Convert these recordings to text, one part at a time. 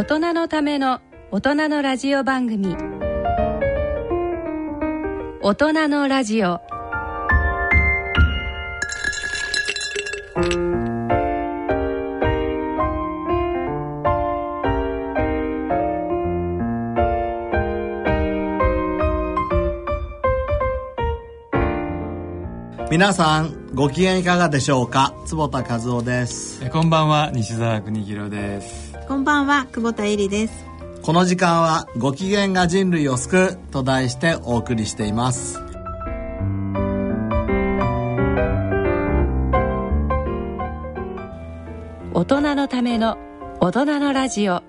大人のための大人のラジオ番組。大人のラジオ。皆さんご機嫌いかがでしょうか？坪田和夫です。えこんばんは。西澤邦弘ですこんばんは久保田恵里です。この時間はご機嫌が人類を救うと題してお送りしています。大人のための大人のラジオ。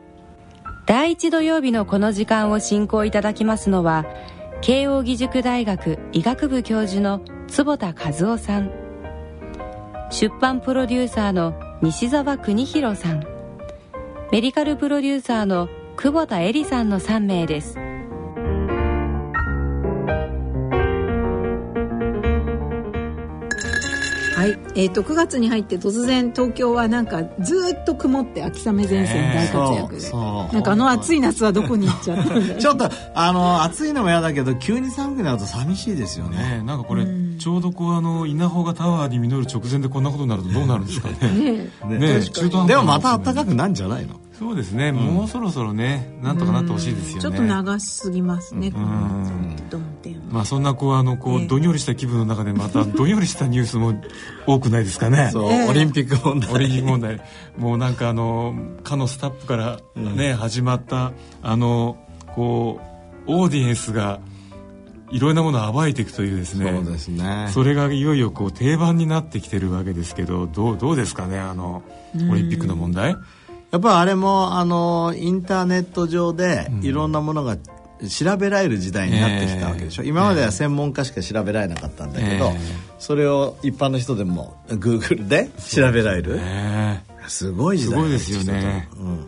第一土曜日のこの時間を進行いただきますのは慶應義塾大学医学部教授の坪田和夫さん。出版プロデューサーの西澤邦弘さんメディカルプロデューサーの久保田恵里さんの3名です。はい。えー、と9月に入って突然東京はなんかずっと曇って秋雨前線大活躍。で、そうそう。なんかあの暑い夏はどこに行っちゃった ちょっとあの暑いのも嫌だけど急に寒くなると寂しいですよね。ねえなんかこれちょうどこうあの稲穂がタワーに実る直前でこんなことになるとどうなるんですかね。ねねねえ中途半端でもまた暖かくなるんじゃないの？そうですね、もうそろそろねなんとかなってほしいですよね。ちょっと長すぎますね、まあそんなこうあのこう、ええ。どんよりした気分の中でまた どんよりしたニュースも多くないですかね。オリンピック問題。オリンピック問題。もうなんかあのかのスタッフからね、始まったあのこうオーディエンスがいろんなものを暴いていくというですね。そうですね。それがいよいよこう定番になってきてるわけですけどどうどうですかねあのオリンピックの問題やっぱりあれもあのインターネット上でいろんなものが調べられる時代になってきたわけでしょ、ええ。今までは専門家しか調べられなかったんだけど、ええ。それを一般の人でも Google で調べられる、ね。すごい時代すごいですよね。うん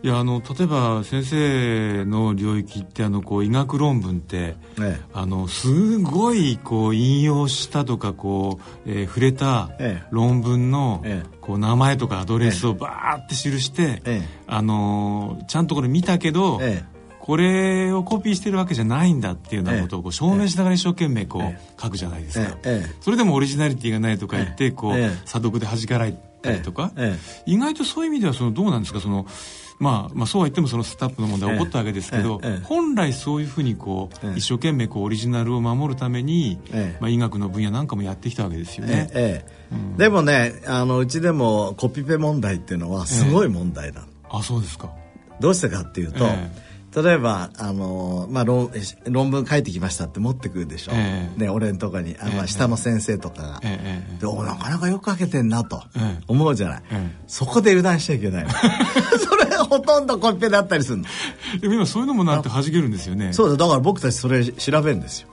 いやあの例えば先生の領域ってあのこう医学論文ってえあのすごいこう引用したとかこう、えー触れたええ。論文のええ。こう名前とかアドレスをバーって記して、ええ。あのちゃんとこれ見たけど、えこれをコピーしてるわけじゃないんだっていうようなことをこう証明しながら一生懸命こうえ書くじゃないですか、ええ。えそれでもオリジナリティがないとか言って、ええ。こう、え。え査読で弾かれたりとか、え。意外とそういう意味ではそのどうなんですか？その、まあ、まあそうは言ってもそのスタッフの問題起こったわけですけど、本来そういうふうにこう、ええ。一生懸命こうオリジナルを守るために、ええ。まあ、医学の分野なんかもやってきたわけですよね。えええでもねあのうちでもコピペ問題っていうのはすごい問題なの、あそうですか。どうしてかっていうと、え例えばあの、まあ、論論文書いてきましたって持ってくるでしょ、ええ。ね、俺のとこにあ、まあ、ええ。下の先生とかが、ええええ。でおなかなかよく書けてんなとええ。思うじゃない、ええ。そこで油断しちゃいけないの。そ れ ほとんどコピペだったりするの。でも今そういうのもなんて弾けるんですよね。そうだだから僕たちそれ調べるんですよ。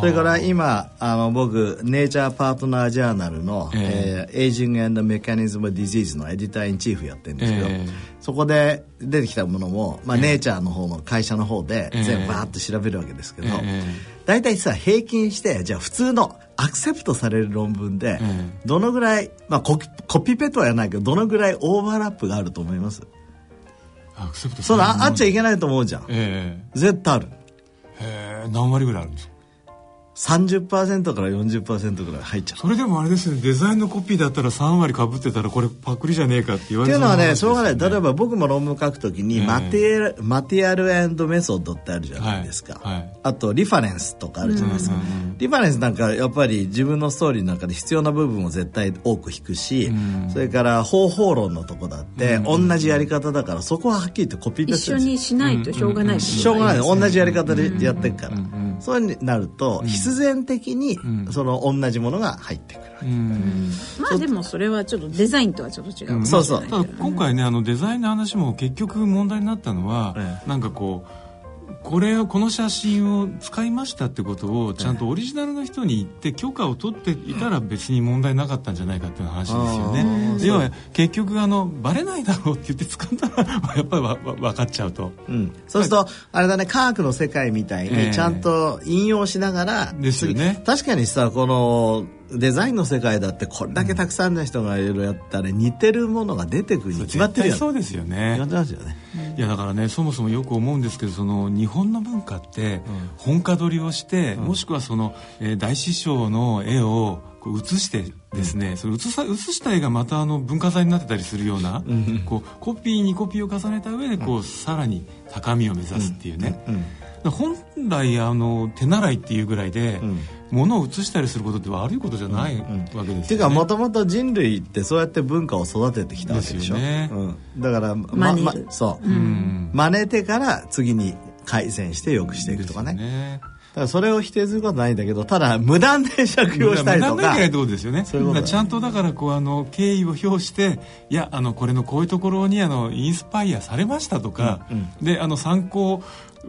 それから今あの僕 Nature Partner Journal の、ええ。ー Aging and Mechanism Disease の Editor in Chief やってるんですけど、ええ。そこで出てきたものも、まあネイチャーの方の会社の方でええ。全部バーッと調べるわけですけど、ええ。大体さ平均してじゃあ普通のアクセプトされる論文で、ええ。どのぐらい、まあ、コピコピペとは言わないけどどのぐらいオーバーラップがあると思います？アクセプトそのああっちゃいいけないと思うじゃん。え絶対ある。えへえ何割ぐらいあるんですか？30%から40%ぐらい入っちゃうそれでもあれですね。デザインのコピーだったら3割かぶってたらこれパクリじゃねえかって言われっていうのはね、そうしょうがない。例えば僕も論文書くときに、ええ。マテリアル、マテリアルメソッドってあるじゃないですか。はいはい。あと、リファレンスとかあるじゃないですか。リファレンスなんか、やっぱり自分のストーリーの中で必要な部分を絶対多く引くし、それから方法論のとこだって、同じやり方だから、そこははっきり言ってコピーペー一緒にしないとしょうがないってことしょうがない。同じやり方でやってるから、そうになると、必然的にその同じものが入ってくる、うん。まあでもそれはちょっとデザインとはちょっと違う、そうそう。ただ今回ねあのデザインの話も結局問題になったのは、え。なんかこうこれをこの写真を使いましたってことをちゃんとオリジナルの人に言って許可を取っていたら別に問題なかったんじゃないかっていう話ですよね。で要は結局あのバレないだろうって言って使ったらやっぱりわわ分かっちゃうと。うん、そうすると、あれだね科学の世界みたいええにちゃんと引用しながら、ですよね次確かにさこのデザインの世界だってこれだけたくさんの人がいろいろやったら似てるものが出てくるに決まってるやん。そうですよね。決まってますよね。いやだからねそもそもよく思うんですけどその日本の文化って本家取りをして、うん、もしくはその、えー、大師匠の絵をこう写してですね、うん、それ写さ写した絵がまたあの文化財になってたりするような、うん、こうコピーにコピーを重ねた上でこう、さらに高みを目指すっていうね、本来あの手習いっていうぐらいで、ものを移したりすることって悪いことじゃないわけですよね。っていうかもともと人類ってそうやって文化を育ててきたわけでしょ？ね。うん、だからままそう、うん、真似てから次に改善してよくしていくとかね。ね。だからそれを否定することないんだけどただ無断で借用したりとか。無断でいけないってことですよね。そういうことちゃんとだからこうあの敬意を表していやあのこれのこういうところにあのインスパイアされましたとか、うんうん、であの参考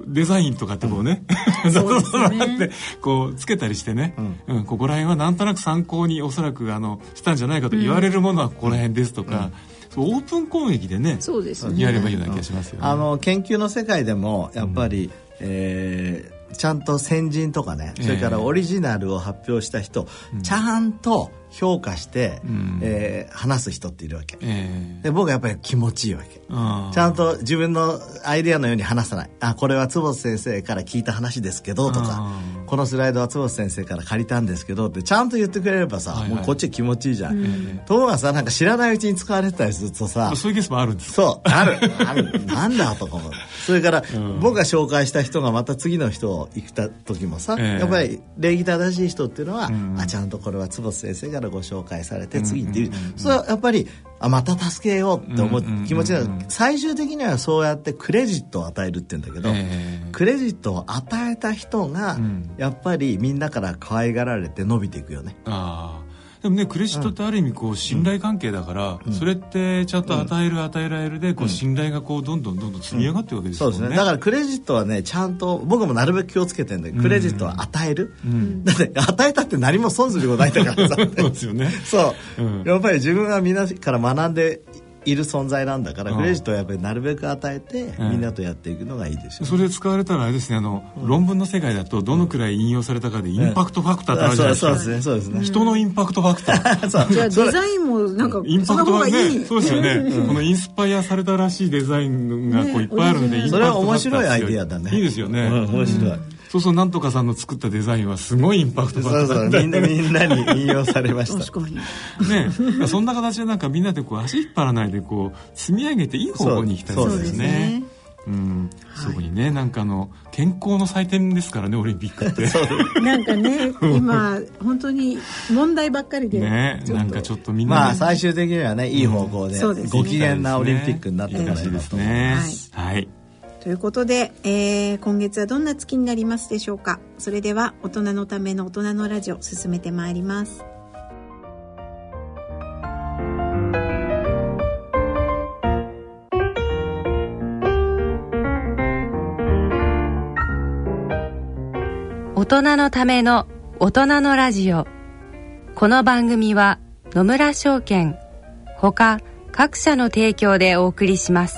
デザインとかってこうね、うん、そうですね。こうつけたりしてね、うん、うん、ここら辺はなんとなく参考におそらくあのしたんじゃないかと言われるものはここら辺ですとか、うん、オープン攻撃でねそうですね。やればいいような気がしますよね。あの研究の世界でもやっぱり、うん、えーちゃんと先人とかね、それからオリジナルを発表した人、ちゃんと評価して、うん、えー、話す人っているわけ、えー、で僕はやっぱり気持ちいいわけ。ちゃんと自分のアイデアのように話さない。あこれは坪先生から聞いた話ですけどとか。このスライドは坪先生から借りたんですけどってちゃんと言ってくれればさ、はいはい、もうこっち気持ちいいじゃん、うん、ところがさなんか知らないうちに使われてたりするとさそういうケースもあるんですそうある。あるなんだとかもそれから、うん、僕が紹介した人がまた次の人を行った時もさ、えー、やっぱり礼儀正しい人っていうのは、うん、あちゃんとこれは坪先生がからご紹介されて次っていう,、それはやっぱりあまた助けようって思う気持ちが最終的にはそうやってクレジットを与えるって言うんだけど、クレジットを与えた人がやっぱりみんなから可愛がられて伸びていくよね。あでもねクレジットってある意味こう信頼関係だから、うん、それってちゃんと与える与えられるでこう信頼がこうどんどんどんどん積み上がってるわけですよね、うん、そうですね。だからクレジットはねちゃんと僕もなるべく気をつけてるんだけどクレジットは与える、うん、だって与えたって何も損することないんだからさ。そうですよね。そう、やっぱり自分はみんなから学んでいる存在なんだからクレジットはやっぱりなるべく与えてみんなとやっていくのがいいですよ、ね、それ使われたらあれですねあの、うん、論文の世界だとどのくらい引用されたかでインパクトファクターってあるじゃないですか、そうですねそうですね。人のインパクトファクター。じゃあデザインもなんかインパクトがねそうですよね、うん、このインスパイアされたらしいデザインがこういっぱいあるんで、ね、それは面白いアイディアだね。いいですよね、うん、面白い、そうそうなんとかさんの作ったデザインはすごいインパクトそうそうみんなみんなに引用されました。確かにねそんな形でなんかみんなでこう足引っ張らないでこう積み上げていい方向に行きたいですね。うん、そこにね、なんかあの健康の祭典ですからねオリンピックって。なんかね今本当に問題ばっかりでねなんかちょっとみんな、まあ最終的にはねいい方向で、ご機嫌なオリンピックになってほしいですね、はい、はいということで、えー、今月はどんな月になりますでしょうか？それでは大人のための大人のラジオ進めてまいります。大人のための大人のラジオ。この番組は野村証券ほか各社の提供でお送りします。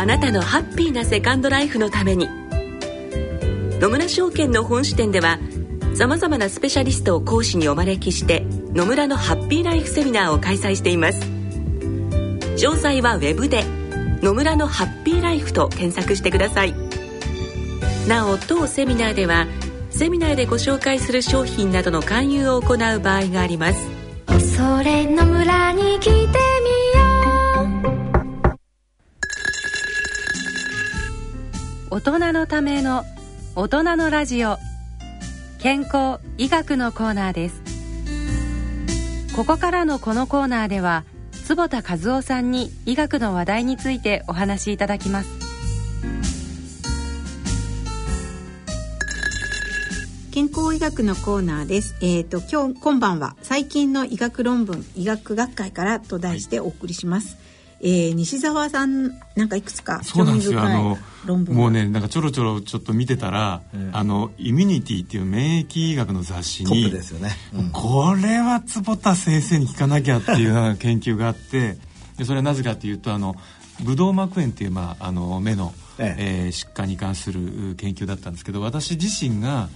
あなたのハッピーなセカンドライフのために。野村証券の本支店ではさまざまなスペシャリストを講師にお招きして野村のハッピーライフセミナーを開催しています。詳細はウェブで「野村のハッピーライフ」と検索してください。なお当セミナーではセミナーでご紹介する商品などの勧誘を行う場合があります。それの村に来て大人のための大人のラジオ健康医学のコーナーですここからのこのコーナーでは坪田和夫さんに医学の話題についてお話しいただきます健康医学のコーナーです。えっ、と今日今晩は最近の医学論文医学学会からと題してお送りします。えー西澤さんなんかいくつかそうなんですよ。あの論文が。もうねなんかちょろちょろちょっと見てたら、あのイミュニティっていう免疫医学の雑誌にプですよね、うん。これは坪田先生に聞かなきゃっていう研究があって でそれはなぜかというとあのブドウ膜炎っていう、まあ、あの目の、え。えー疾患に関する研究だったんですけど私自身が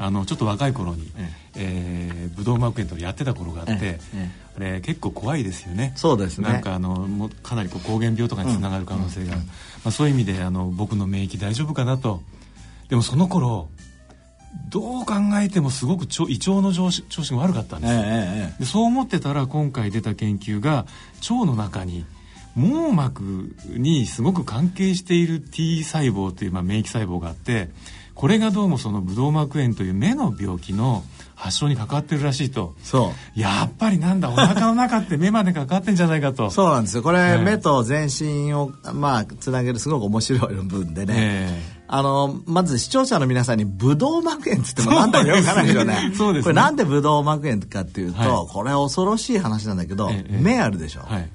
あのちょっと若い頃に、ええ。ーブドウ膜炎とやってた頃があって、ええあれ結構怖いですよね。そうですね。なんかあのもうかなりこう膠原病とかにつながる可能性が。ある、まあ、そういう意味であの僕の免疫大丈夫かなと。でもその頃どう考えてもすごく腸胃腸の調子調子が悪かったんです。よ、えええでそう思ってたら今回出た研究が腸の中に網膜にすごく関係している T 細胞という、まあ、免疫細胞があってこれがどうもそのブドウ膜炎という目の病気の発症に関わってるらしいと。えそう。やっぱりなんだお腹の中って目まで関わってんじゃないかと。そうなんですよ。これ、ええ目と全身をまあつなげるすごく面白い論文でね、えあのまず視聴者の皆さんにブドウ膜炎っつってもなんだかよくわからないよね。そうですね。これなんでブドウ膜炎かっていうと、はい。これ恐ろしい話なんだけど、ええ。目あるでしょ、はい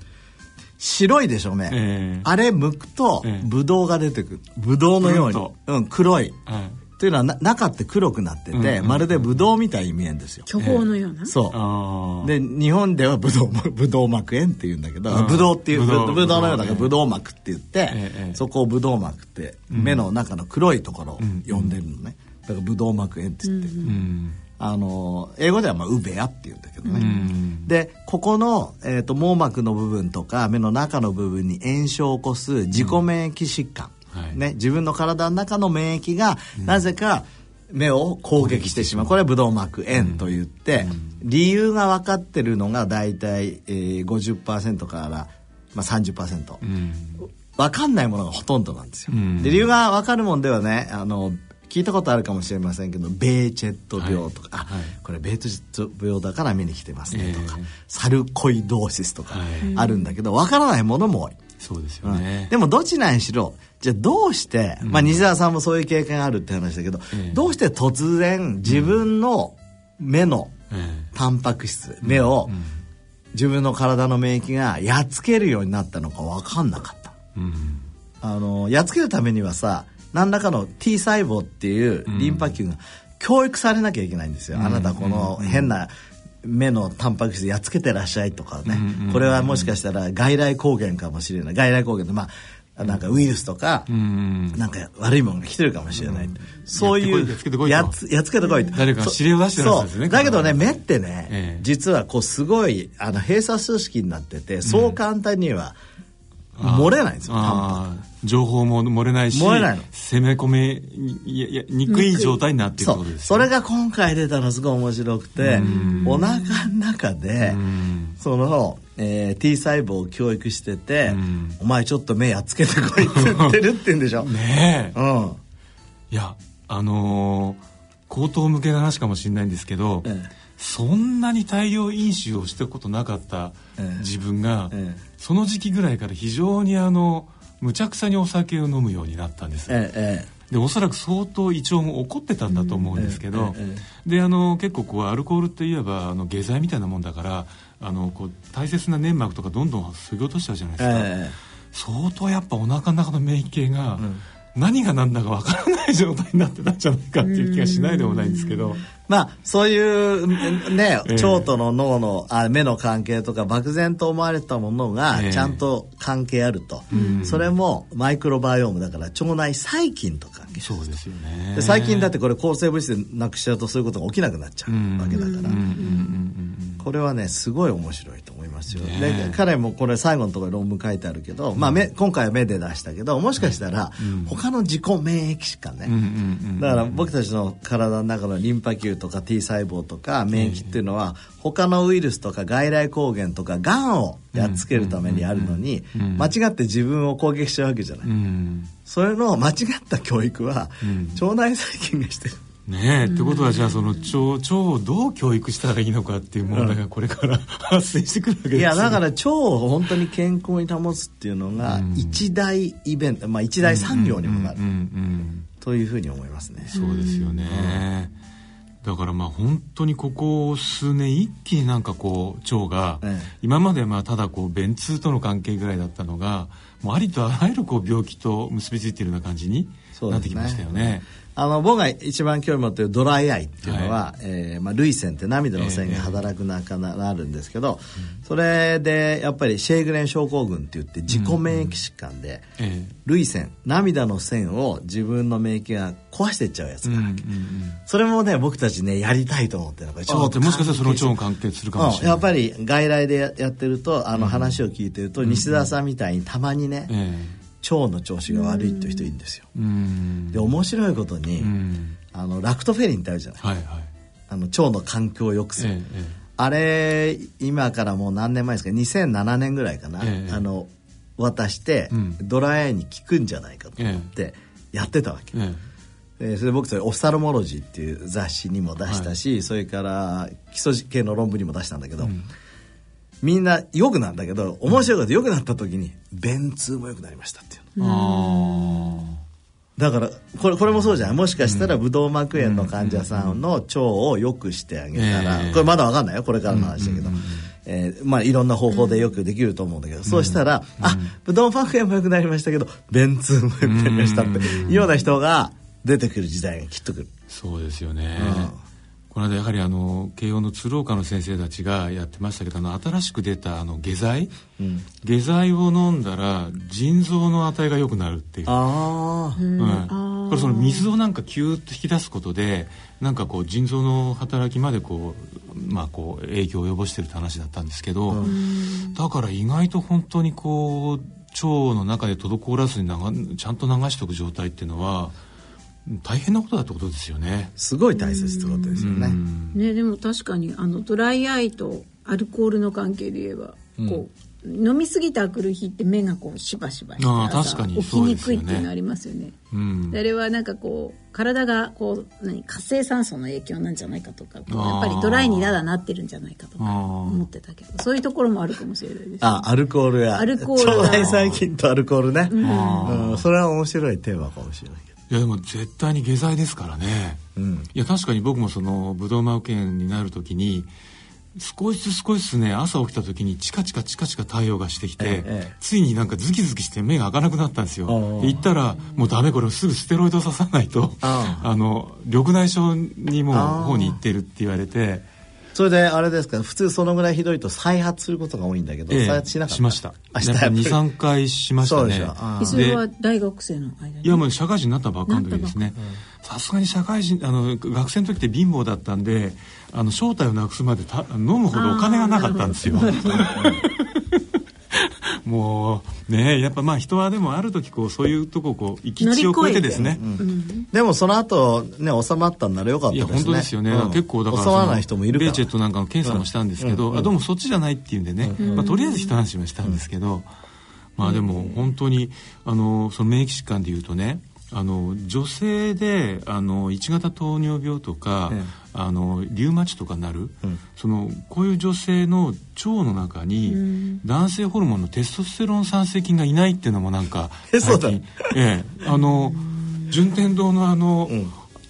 白いでしょ目、ええ。あれ剥くとええ。ブドウが出てくる。ブドウのように。うん、黒い。はいというのはな中って黒くなってて、うん。うんうんまるでブドウみたいに見えるんですよ。巨峰のような、そう。で日本では ブドウブドウ膜炎って言うんだけど、うんブドウっていうブドウ。ブドウのようだからブドウ膜って言って、ええそこをブドウ膜って目の中の黒いところを呼んでるのね、だからブドウ膜炎って言って、うんあの英語ではまあウベアって言うんだけどね、うん。でここの、えー、と網膜の部分とか目の中の部分に炎症を起こす自己免疫疾患、はい。ね、自分の体の中の免疫がなぜか目を攻撃してしまう。これはブドウ膜炎と言って、理由が分かってるのが大体、えー、50%から、まあ、30%。うん。分かんないものがほとんどなんですよ。うん。で理由が分かるもんではねあの聞いたことあるかもしれませんけどベーチェット病とか、あはい。はい。これベーチェット病だから見に来てますねとか、ええ。サルコイドーシスとかはい。あるんだけど分からないものも多い。そうですようん。ね、でもどちらにしろじゃあどうして、まあ、西澤さんもそういう経験があるって話だけど、ええ。どうして突然自分の目のえタンパク質目をうん。自分の体の免疫がやっつけるようになったのか分かんなかった。あのやっつけるためにはさ何らかの T 細胞っていうリンパ球が教育されなきゃいけないんですよ、あなたこの変な目のタンパク質やっつけてらっしゃいとかね、うんうんこれはもしかしたら外来抗原かもしれない。外来抗原ってまあなんかウイルスとか、うんなんか悪いものが来てるかもしれない、そういうやっつけてこいと。やっつけてこいと。誰かが指令を出してるはずですねそう。だけどね目ってね、ええ。実はこうすごいあの閉鎖組織になっててそう簡単には漏れないんですよタンパク情報も漏れないし攻め込めにいやいやにくい状態になっているとですそれが今回出たのすごい面白くてお腹の中でうん。その、えー T 細胞を教育しててうん「お前ちょっと目やっつけてこい」って言ってるって言うんでしょ？ねえ。うん。いやあのー口頭向けの話かもしれないんですけど、ええ。そんなに大量飲酒をしたことなかったええ。自分が、ええ。その時期ぐらいから非常にあのむちゃくちゃにお酒を飲むようになったんです、えええでおそらく相当胃腸も怒ってたんだと思うんですけど、えええであの結構こうアルコールっていえばあの下剤みたいなもんだからあのこう大切な粘膜とかどんどん削ぎ落としちゃうじゃないですか、え相当やっぱお腹の中の免疫系が何が何だかわからない状態になってたんじゃないかっていう気がしないでもないんですけど、まあそういうね ええ。腸との脳のあ目の関係とか漠然と思われたものがええ。ちゃんと関係あると、それもマイクロバイオームだから腸内細菌と関係そうですよね。で最近だってこれ抗生物質でなくしちゃうとそういうことが起きなくなっちゃうわけだから、これはねすごい面白いとますよ、ね彼もこれ最後のところに論文書いてあるけど、まあ、目今回は目で出したけどもしかしたら他の自己免疫疾患ね、だから僕たちの体の中のリンパ球とか T 細胞とか免疫っていうのは他のウイルスとか外来抗原とかがんをやっつけるためにあるのにうん。間違って自分を攻撃しちゃうわけじゃない、うん。それの間違った教育はうん。腸内細菌がしてるねえ、ってことはじゃあその腸腸をどう教育したらいいのかっていう問題がこれから、発生してくるわけですいやだから腸を本当に健康に保つっていうのが一大イベント、まあ一大産業にもなる。うんうんうんというふうに思いますね。そうですよね、だからまあ本当にここ数年一気になんかこう腸が、ええ。今までまあただこう便通との関係ぐらいだったのがもうありとあらゆるこう病気と結びついているような感じになってきましたよね。あの僕が一番興味持ってるドライアイっていうのは、えーまあ、涙腺って涙の線が働く中になるんですけど、それでやっぱりシェーグレン症候群って言って自己免疫疾患で、え涙腺涙の線を自分の免疫が壊していっちゃうやつがあるわけ、それもね僕たちねやりたいと思ってるのがえあでもしかしたらその腸も関係するかもしれない。うんやっぱり外来でややってるとあの話を聞いてると、西澤さんみたいにたまにね、え腸の調子が悪いっていう人いるんですよ、で面白いことに、うん。あのラクトフェリンってあるじゃない。はいはい。あの腸の環境を良くする、えええあれ今からもう何年前ですか？2007年ぐらいかな、ええあの渡して、うん。ドライアイに効くんじゃないかと思ってやってたわけ、ええ。えーそれで僕それ「オフサルモロジー」っていう雑誌にも出したし、それから基礎系の論文にも出したんだけど、みんな良くなんだけど面白いこと良くなった時に便通も良くなりましたっていうの。だからこれこれもそうじゃん。もしかしたらブドウ膜炎の患者さんの腸を良くしてあげたら、ええこれまだ分かんないよこれからの話だけど、えーまあ、いろんな方法でよくできると思うんだけど、そうしたら、あブドウ膜炎も良くなりましたけど便通も良くなりましたっていうような人が出てくる時代がきっと来る。そうですよね、うんこの間やはりあの慶応の鶴岡の先生たちがやってましたけどあの新しく出たあの下剤、下剤を飲んだら腎臓の値が良くなるっていう。ああ、うん、これその水をなんかキューッと引き出すことでなんかこう腎臓の働きまでこうまあこう影響を及ぼしてるって話だったんですけど、だから意外と本当にこう腸の中で滞らずに流ちゃん。と流しておく状態っていうのは大変なことだってことですよね。すごい大切ってことですよね。ねでも確かにあのドライアイとアルコールの関係で言えば、こう飲みすぎた明くる日って目がこうしばしばしてあ確かに起きにくいっていうのありますよね。うん。であれはなんかこう体がこう何活性酸素の影響なんじゃないかとかやっぱりドライにだだなってるんじゃないかとか思ってたけどそういうところもあるかもしれないです、ね。あアルコールや。アルコール。が腸内細菌とアルコールね、うん。それは面白いテーマかもしれないけどいやでも絶対に下剤ですからね、ん。いや確かに僕もそのブドウ膜炎になる時に少しずつ少しずつね朝起きた時にチカチカチカチカ太陽がしてきて、ええついになんかズキズキして目が開かなくなったんですよ。行ったらもうダメこれすぐステロイド刺さないとああ。の緑内障にもう方に行ってるって言われてそれであれですか普通そのぐらいひどいと再発することが多いんだけど、ええ再発しなかった。しました。あやっぱ23回しましたね。それは大学生の間に？いやもう社会人になったばっかの時ですね。さすがに社会人あの学生の時って貧乏だったんであの正体をなくすまでた飲むほどお金がなかったんですよもうねやっぱまあ人はでもある時こうそういうとここう行き地を越えてですね。でもその後ね収まったんならよかったいやですね本当ですよね、うん。結構だから収まらない人もいるから。ベーチェットなんかの検査もしたんですけど、あどうもそっちじゃないっていうんでね、まあ、とりあえず一安心はしたんですけど、まあでも本当にあのその免疫疾患でいうとねあの女性であの1型糖尿病とか、ええあのリウマチとかなる、そのこういう女性の腸の中に男性ホルモンのテストステロン産生菌がいないっていうのもなんか最近。ええ。あの順天堂のあの、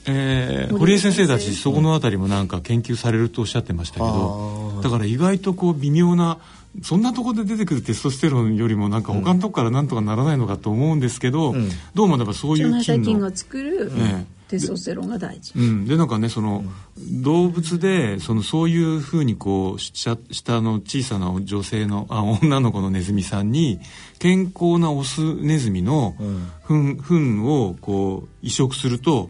えー堀江先生たちそこのあたりもなんか研究されるとおっしゃってましたけど、だから意外とこう微妙なそんなところで出てくるテストステロンよりもなんか他のとこからなんとかならないのかと思うんですけど、どうもやっぱそういう菌の細菌が作るええテストステロンが大事。うん、でなんかねその、動物でそのそういうふうにこう下下の小さな女性のあ女の子のネズミさんに健康なオスネズミの糞糞をこう移植すると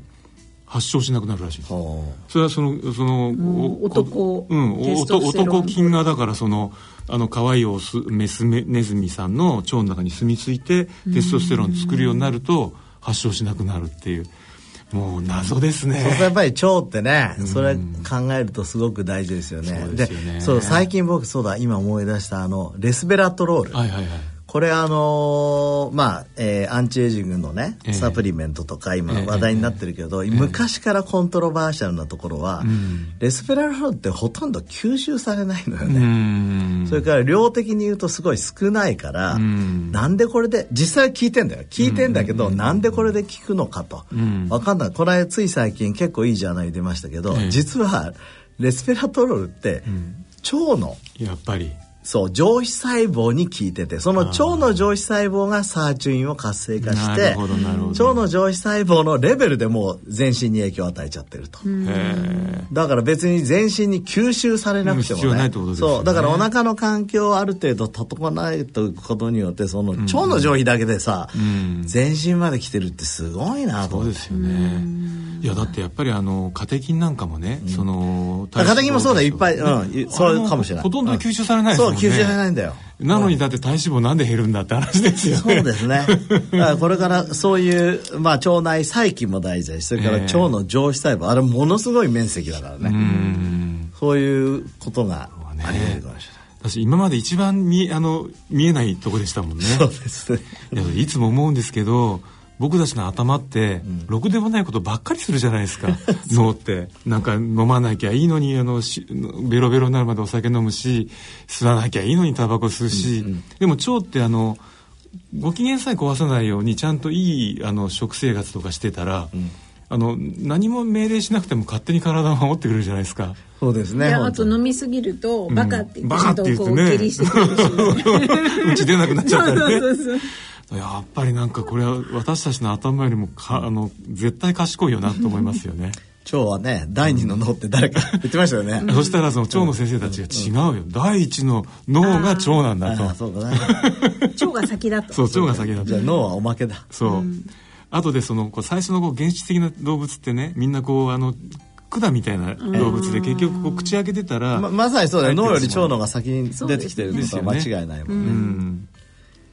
発症しなくなるらしいです。ほそれはそのそのもうお男うん。男菌がだからそのあの可愛いオスメスメネズミさんの腸の中に住み着いてテストステロン作るようになると発症しなくなるっていうもう謎ですね。うそやっぱり腸ってねそれ考えるとすごく大事ですよね。でね。そう最近僕そうだ今思い出したあのレスベラトロール、はいはいはい。ここれあのーまあ、えーアンチエイジングのね、ええ。サプリメントとか今ええ。話題になってるけど、昔からコントロバーシャルなところは、レスペラルロールってほとんど吸収されないのようね。ん。それから量的に言うとすごい少ないから、ん。なんでこれで実際聞いてんだよ。聞いてんだけど、なんでこれで聞くのかと、ん。わかんない。これつい最近結構いいジャーナルに出ましたけど、ええ。実はレスペラトロールって、腸のやっぱりそう上皮細胞に効いててその腸の上皮細胞がサーチュインを活性化して腸の上皮細胞のレベルでもう全身に影響を与えちゃってると。へだから別に全身に吸収されなくてもね。必要ないってことですよね。そうだからお腹の環境をある程度整わないということによってその腸の上皮だけでさ、ん。全身まで来てるってすごいなと思って。そうですよね。いやだってやっぱりあのカテキンなんかもね、そのカテキンもそうだよ。いっぱいうん。いそうかもしれない。ほとんど吸収されないですも吸収されないんだよなのにだって体脂肪なんで減るんだって話ですよねそうですね。だからこれからそういう、まあ、腸内細菌も大事だし、それからええ腸の上皮細胞、あれものすごい面積だからうね。んそういうことがねあり得るかもしれない。私今まで一番見あの見えないとこでしたもんねそうですね。いつも思うんですけど僕たちの頭って、ろくでもないことばっかりするじゃないですか。脳って。なんか飲まなきゃいいのにあのしベロベロになるまでお酒飲むし吸わなきゃいいのにタバコ吸うし、でも腸ってあのご機嫌さえ壊さないようにちゃんといいあの食生活とかしてたら、あの何も命令しなくても勝手に体を守ってくれるじゃないですか。そうですね。いやあと飲みすぎるとバカって言ってバカって言ってこ うち出なくなっちゃったりねそうそうそうやっぱりなんかこれは私たちの頭よりもかあの絶対賢いよなと思いますよね。腸はね、第二の脳って誰か 言ってましたよね。そしたらその腸の先生たちが違うよ。第一の脳が腸なんだと。ああそうだね。腸が先だとそう、腸が先だとじゃあ。脳はおまけだ。そう。後でそのこう最初のこう原始的な動物ってね、みんなこうあの管みたいな動物で結局こう口開けてたら、ままさにそうだよ。脳より腸のが。が先に出てきてることは間違いないもんね。うん。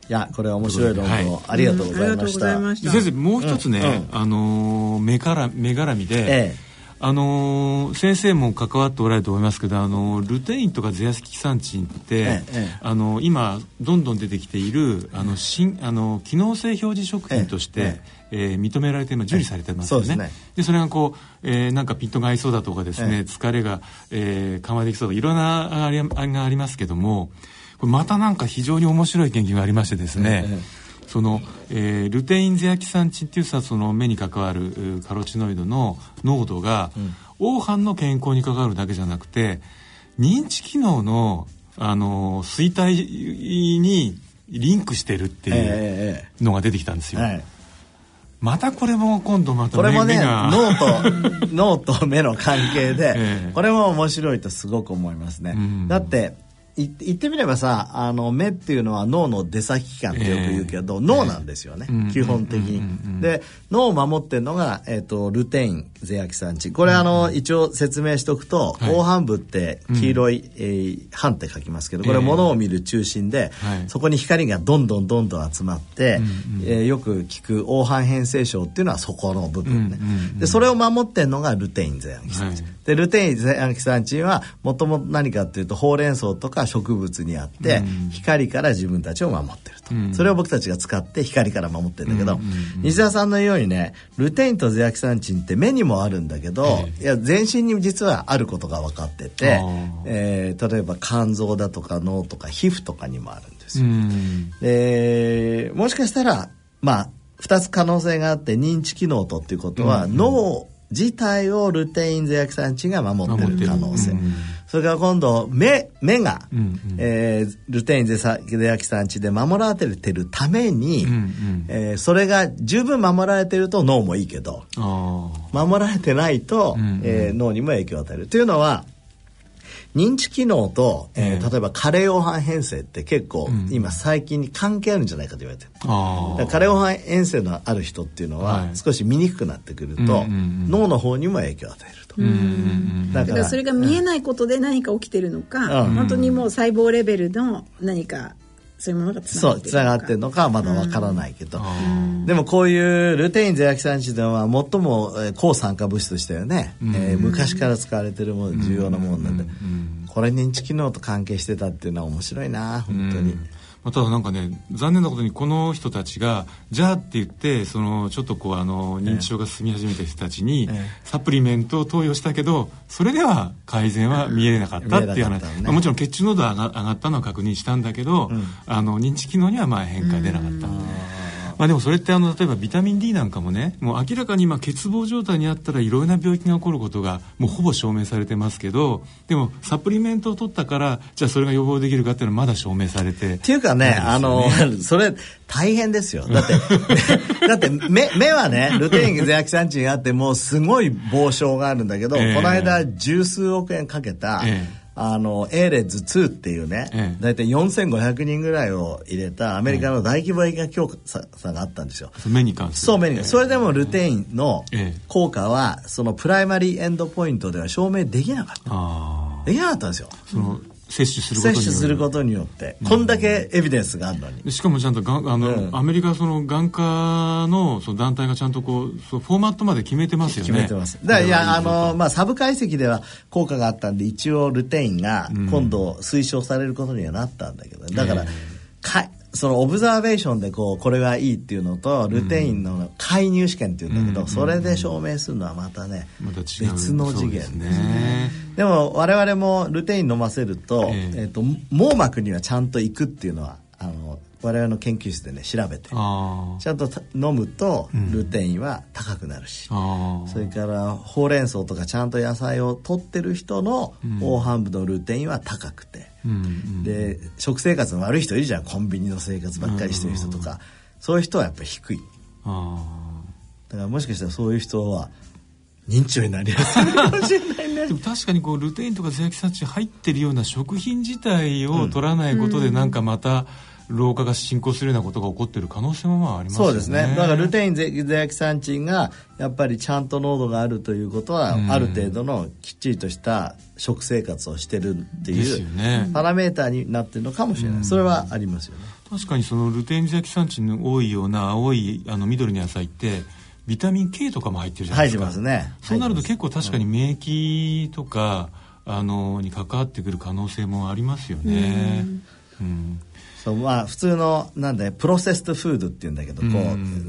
いや、これは面白い論はい文をありがとうございましありがとうございた。ました先生もう一つね、あのー目から目絡みで。ええ。あのー先生も関わっておられると思いますけど、あのールテインとかゼアキサンチンって、ええええあのー今どんどん出てきているあの新あのー機能性表示食品として、ええー認められて今受理されてますよね。そうですねでそれがこう、えーなんかピットが合いそうだとかですね、ええ疲れが、えー緩和できそうだいろんなあれがありますけどもまたなんか非常に面白い研究がありましてですね、ええ。その、えールテインゼアキサンチンっていうさその目に関わるカロチノイドの濃度が、黄斑の健康に関わるだけじゃなくて認知機能の、あのー衰退にリンクしてるっていうええのが出てきたんですよ。ええはい。またこれも今度またこれもね脳と 脳と目の関係で、ええ。これも面白いとすごく思いますね、うん。だってい言ってみればさあの目っていうのは脳の出先機関ってよく言うけど、脳なんですよね、ええ。基本的に、うんうんうんうん。で脳を守ってるのが、えっとルテインゼアキサンチンこれ、あの一応説明しておくと、はい。黄斑部って黄色い、えー斑って書きますけどこれは物を見る中心で、はい。そこに光がどんどんどんどん集まって、えーよく聞く黄斑変性症っていうのはそこの部分ね、うんうんうんでそれを守ってるのがルテインゼアキサンチン、はい。でルテインゼアキサンチンはもともと何かっていうとほうれん草とか植物にあって、うん。光から自分たちを守ってると、うん。それを僕たちが使って光から守ってるんだけど、西田さんのようにねルテインとゼアキサンチンって目にもあるんだけど、えいや全身に実はあることが分かっててえー例えば肝臓だとか脳とか皮膚とかにもあるんですよ。うん。でもしかしたらまあ2つ可能性があって認知機能とっていうことは、脳自体をルテインゼアキサンチンが守ってる可能性、それから今度目目が、うんうん。えールテインゼアキサンチンで守られてるために、うんうん。えーそれが十分守られてると脳もいいけどあ守られてないと、うんうん。えー脳にも影響を与える。というのは認知機能と、えーええ。例えば加齢黄斑変性って結構、うん。今最近に関係あるんじゃないかと言われてる。加齢黄斑変性のある人っていうのは、はい。少し見にくくなってくると、うんうんうん脳の方にも影響を与えると。だかだかららそれが見えないことで何か起きてるのか、うん。本当にもう細胞レベルの何かそういうものがつなそうがってるつながってるのか。はまだわからないけど、あでもこういうルテインゼアキサンチンは最もえー抗酸化物質としてはね、えー昔から使われてるもの重要なものなんで、これ認知機能と関係してたっていうのは面白いな本当に、まあ、ただなんかね残念なことにこの人たちがじゃあって言ってそのちょっとこうあの認知症が進み始めた人たちにサプリメントを投与したけどそれでは改善は見えなかったっていう話、ね、まあ、もちろん血中濃度が上がったのは確認したんだけど、うん、あの認知機能にはまあ変化出なかった。まあ、でもそれってあの例えばビタミン D なんかもねもう明らかに今欠乏状態にあったらいろいろな病気が起こることがもうほぼ証明されてますけどでもサプリメントを取ったからじゃあそれが予防できるかっていうのはまだ証明されてっていうかね、ね、あの それ大変ですよ。だって だって目目はねルテインゼアキサンチンがあってもうすごい防傷があるんだけど、えー、この間十数億円かけた、えーあの、エーレッズ2っていうね、ええ、大体4500人ぐらいを入れたアメリカの大規模医学教さがあったんですよ。目に関する。そう、目に関。それでもルテインの効果は、その primary endpoint では証明できなかった。できなかったんですよ。その摂取することによって摂取することによって、こんだけエビデンスがあるのに。しかもちゃんとがあの、うん、アメリカその眼科のその団体がちゃんとこうそうフォーマットまで決めてますよね。決めてますだからいやあの、まあ、サブ解析では効果があったんで一応ルテインが今度推奨されることにはなったんだけど、だから、かその observation でこうこれがいいっていうのとルテインの介入試験っていうんだけど、それで証明するのはまたね、ま、た別の次元。ですね。でも我々もルテイン飲ませると,、えー、えーと網膜にはちゃんと行くっていうのはあの我々の研究室でね調べてちゃんと飲むとルテインは高くなるし、うん、それからほうれん草とかちゃんと野菜を取ってる人の黄斑部のルテインは高くて、うん、で食生活の悪い人いるじゃん。コンビニの生活ばっかりしてる人とか、うん、そういう人はやっぱり低い。だからもしかしたらそういう人は認知症になりやすいかもしれないね。でも確かにこうルテインとかゼアキサチ入ってるような食品自体を取らないことでなんかまた、老化が進行するようなことが起こっている可能性もまあありますよね。そうですね。だからルテインゼアキサンチンがやっぱりちゃんと濃度があるということは、うん、ある程度のきっちりとした食生活をしてるっていう、ね、パラメーターになってるのかもしれない。うん、それはありますよね。確かにそのルテインゼアキサンチンの多いような青いあの緑の野菜ってビタミン K とかも入ってるじゃないですか。入ってますね。そうなると結構確かに免疫とか、あのに関わってくる可能性もありますよね。うん、うんそうまあ普通のなんだプロセストフードっていうんだけど、こ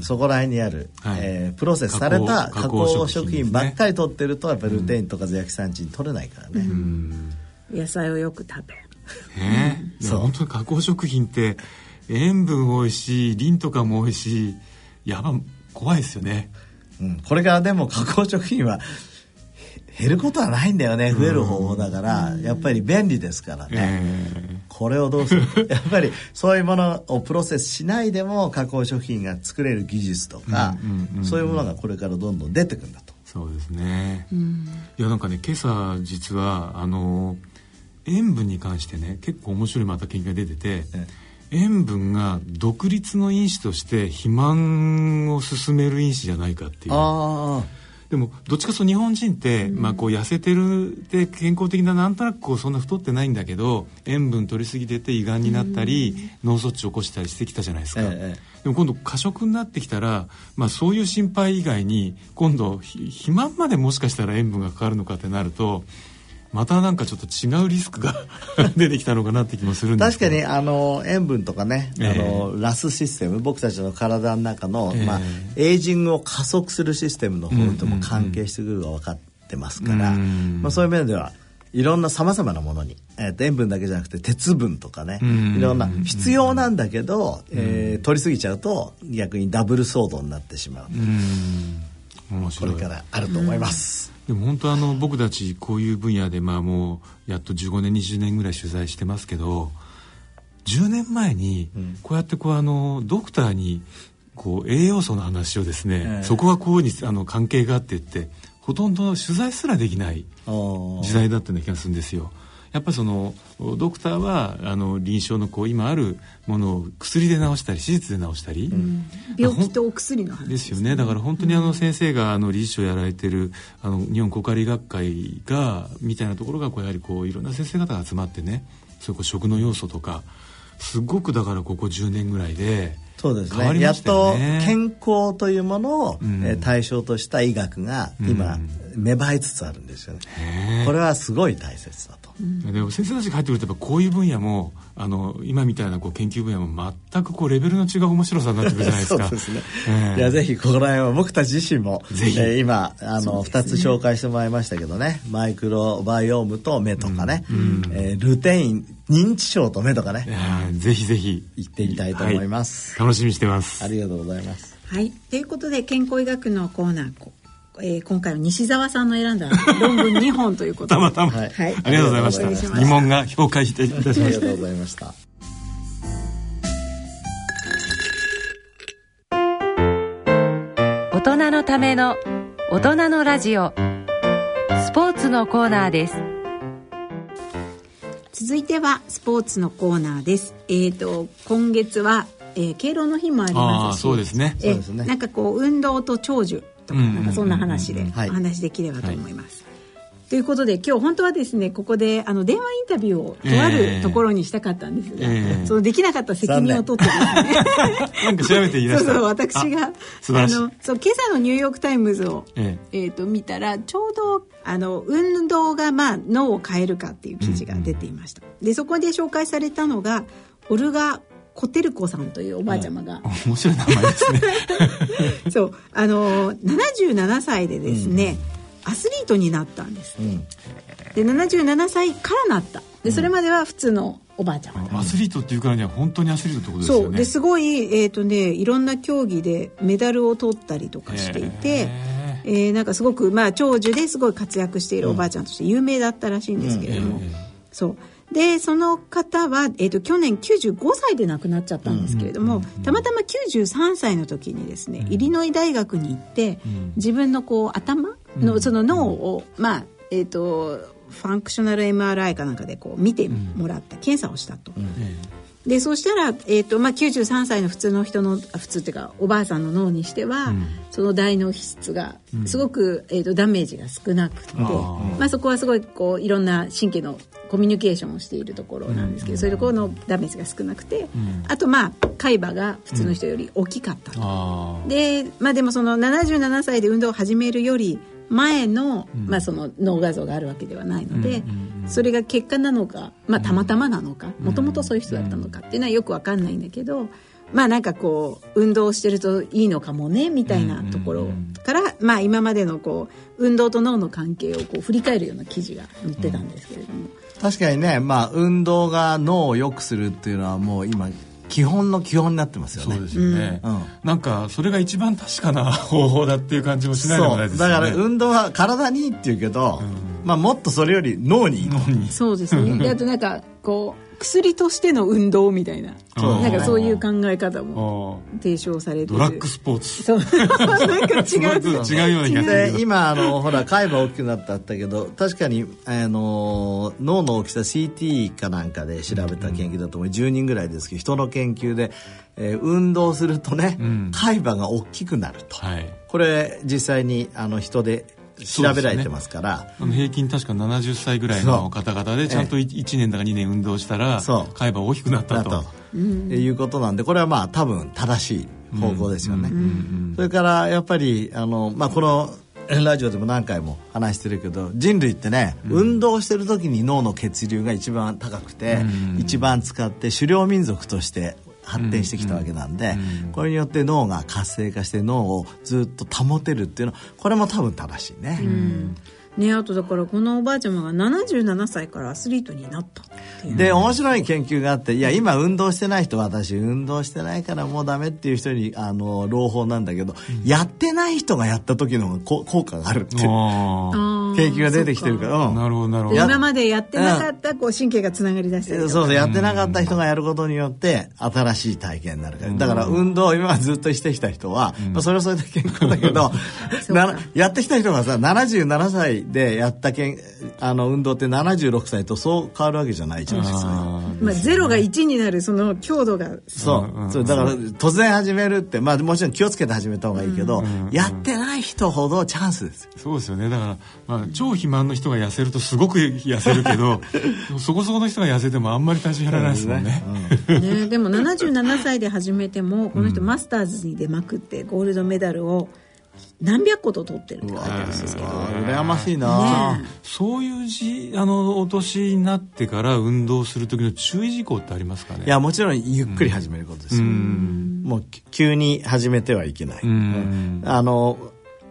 うそこら辺にある、はい、えー、プロセスされた加工食品ばっかり取ってるとやっぱりルテインとかゼアキサンチン取れないからね、野菜をよく食べ。ね。え、そう。本当に加工食品って塩分多いしリンとかも多いしやば怖いですよね、うん、これからでも加工食品は減ることはないんだよね増える方法だからやっぱり便利ですからね、えー、これをどうする？やっぱりそういうものをプロセスしないでも加工食品が作れる技術とか、そういうものがこれからどんどん出てくるんだと。そうですね、うん、いやなんかね今朝実はあの塩分に関してね結構面白いまた研究が出てて、え塩分が独立の因子として肥満を進める因子じゃないかっていう。ああでもどっちかと日本人って、まあ、こう痩せてるで健康的ななんとなくこうそんな太ってないんだけど塩分取りすぎてて胃がんになったり、脳卒中起こしたりしてきたじゃないですか、ええ、でも今度過食になってきたら、まあ、そういう心配以外に今度肥満までもしかしたら塩分がかかるのかってなるとまたなんかちょっと違うリスクが 出てきたのかなって気もするんです確かにあの塩分とかね、えー、あのラスシステム僕たちの体の中の、えー、まあ、エイジングを加速するシステムの方とも関係してくるが分かってますから、まあ、そういう面ではいろんなさまざまなものに、えー、塩分だけじゃなくて鉄分とかねいろんな必要なんだけど、えー、取りすぎちゃうと逆にダブル騒動になってしまう。これからあると思います。でも本当あの僕たちこういう分野でまあもうやっと15年20年ぐらい取材してますけど10年前にこうやってこうあのドクターにこう栄養素の話をですね、えー、そこはこうにあの関係があってってほとんど取材すらできない時代だったような気がするんですよ。やっぱりそのドクターはあの臨床のこう今あるものを薬で治したり手術で治したり、うん、病気とお薬の話ですよね。だから本当にあの先生があの理事長やられてるあの日本国家理学会がみたいなところがこうやはりこういろんな先生方が集まってねそういう食の要素とかすごくだからここ10年ぐらいでそうです変わねやっりましたよとね健康というものを、うん。えー対象とした医学が今、うん。芽生えつつあるんですよね。これはすごい大切だと、でも先生たちが入ってくるとやっぱこういう分野もあの今みたいなこう研究分野も全くこうレベルの違う面白さになってくるじゃないです そうかですね、ええ。いやぜひここら辺は僕たち自身もぜひ。えー今あの、2つ紹介してもらいましたけどね。マイクロバイオームと目とかね、えールテイン認知症と目とかね。ぜひぜひ。行ってみたいと思います、楽しみにしてます。ありがとうございます。はい。ということで、健康医学のコーナー、こえー今回は西澤さんの選んだ論文2本ということで。たまたま、はい。はい。ありがとうございました。疑問が評価いたしあました。りがとうございました。大人のための大人のラジオ。スポーツのコーナーです。続いてはスポーツのコーナーです。えっ、と、今月は、えー敬老の日もありああますし。そうですね。えそうですね。なんかこう運動と長寿とかうんなんかそんな話でうんおはい話できればと思います。ということで今日本当はですねここであの電話インタビューをとあるところにしたかったんですが、ええ。そのできなかった責任を取ってですね。なんか調べていらした。そうそう私があのそう今朝のニューヨーク・タイムズを、え。えー、と見たらちょうどあの運動が、まあ、脳を変えるかっていう記事が出ていました、でそこで紹介されたのがオルガ・コテルコさんというおばあちゃまが、面白い名前ですね。そう。あの77歳でですね、アスリートになったんですうん。で77歳からなった。でそれまでは普通のおばあちゃま、アスリートっていうからには本当にアスリートってことですよね。そう。ですごい、えーとね、いろんな競技でメダルを取ったりとかしていて、へえーなんかすごく、まあ、長寿ですごい活躍しているおばあちゃんとして有名だったらしいんですけれども、そうでその方は、えー、と去年95歳で亡くなっちゃったんですけれども、たまたま93歳の時にですね、イリノイ大学に行って、自分のこう頭の、その脳を、まあえー、とファンクショナル MRI かなんかでこう見てもらった、検査をしたと。えでそうしたら、えーとまあ、93歳の普通の人のあ普通っていうかおばあさんの脳にしては、その大脳皮質がすごく、えー、とダメージが少なくて、まあ、そこはすごいこういろんな神経のコミュニケーションをしているところなんですけど、そういうところのダメージが少なくて、あとまあ海馬が普通の人より大きかったと。で,、まあ、でもその77歳で運動を始めるより前の,、まあその脳画像があるわけではないので、それが結果なのか、まあ、たまたまなのかもともとそういう人だったのかっていうのはよくわかんないんだけど。まあなんかこう運動してるといいのかもねみたいなところから、まあ今までのこう運動と脳の関係をこう振り返るような記事が載ってたんですけれども、確かにね、まあ、運動が脳を良くするっていうのはもう今基本の基本になってますよね。そうですよね、うん。なんかそれが一番確かな方法だっていう感じもしないでもないですよね。だから運動は体にいいっていうけど、まあ、もっとそれより脳にいい。とそうですね。であとなんかこう薬としての運動みたいな。そう。なんかそういう考え方もあ提唱されてる。ードラッグスポーツ。そう。なんか違う。違うような気がする今あのほら海馬大きくなったったけど確かにあの脳の大きさ CT かなんかで調べた研究だと思う。10人ぐらいですけど人の研究で、えー運動するとね、ん。海馬が大きくなると、はい。これ実際にあの人で調べられてますから。あの平均確か70歳ぐらいの方々でちゃんと1年だか2年運動したらそう。海馬大きくなったと。だと、いうことなんでこれはまあ多分正しい方向ですよね。それからやっぱりあの、まあ、このラジオでも何回も話してるけど人類ってね、運動してる時に脳の血流が一番高くて、一番使って狩猟民族として発展してきたわけなんで、これによって脳が活性化して脳をずっと保てるっていうのこれも多分正しいね。ねあとだからこのおばあちゃまが77歳からアスリートになったっていう。で面白い研究があっていや今運動してない人私運動してないからもうダメっていう人にあの朗報なんだけど、やってない人がやった時の効果があるってああー研究が出てきてるから。なるほどなるほど。で今までやってなかったこう神経がつながりだしたりとかそうそうやってなかった人がやることによって新しい体験になるから。だから運動を今までずっとしてきた人は、まあ、それはそれで健康だけど やってきた人がさ77歳でやったけんあの運動って76歳とそう変わるわけじゃないじゃないですか。あまあ、ゼロが1になるその強度が。そう,、そうだから突然始めるって、まあ、もちろん気をつけて始めた方がいいけど、やってない人ほどチャンスですそうですよね。だから、まあ、ら超肥満の人が痩せるとすごく痩せるけど そこそこの人が痩せてもあんまり体重減らないですもんね。ね。でも77歳で始めてもこの人マスターズに出まくってゴールドメダルを何百個と取ってるって書いてあるんですけど。羨ましいな、ねそういうじあのお年になってから運動する時の注意事項ってありますかね？いやもちろんゆっくり始めることですよ、もうき急に始めてはいけない、うん。あの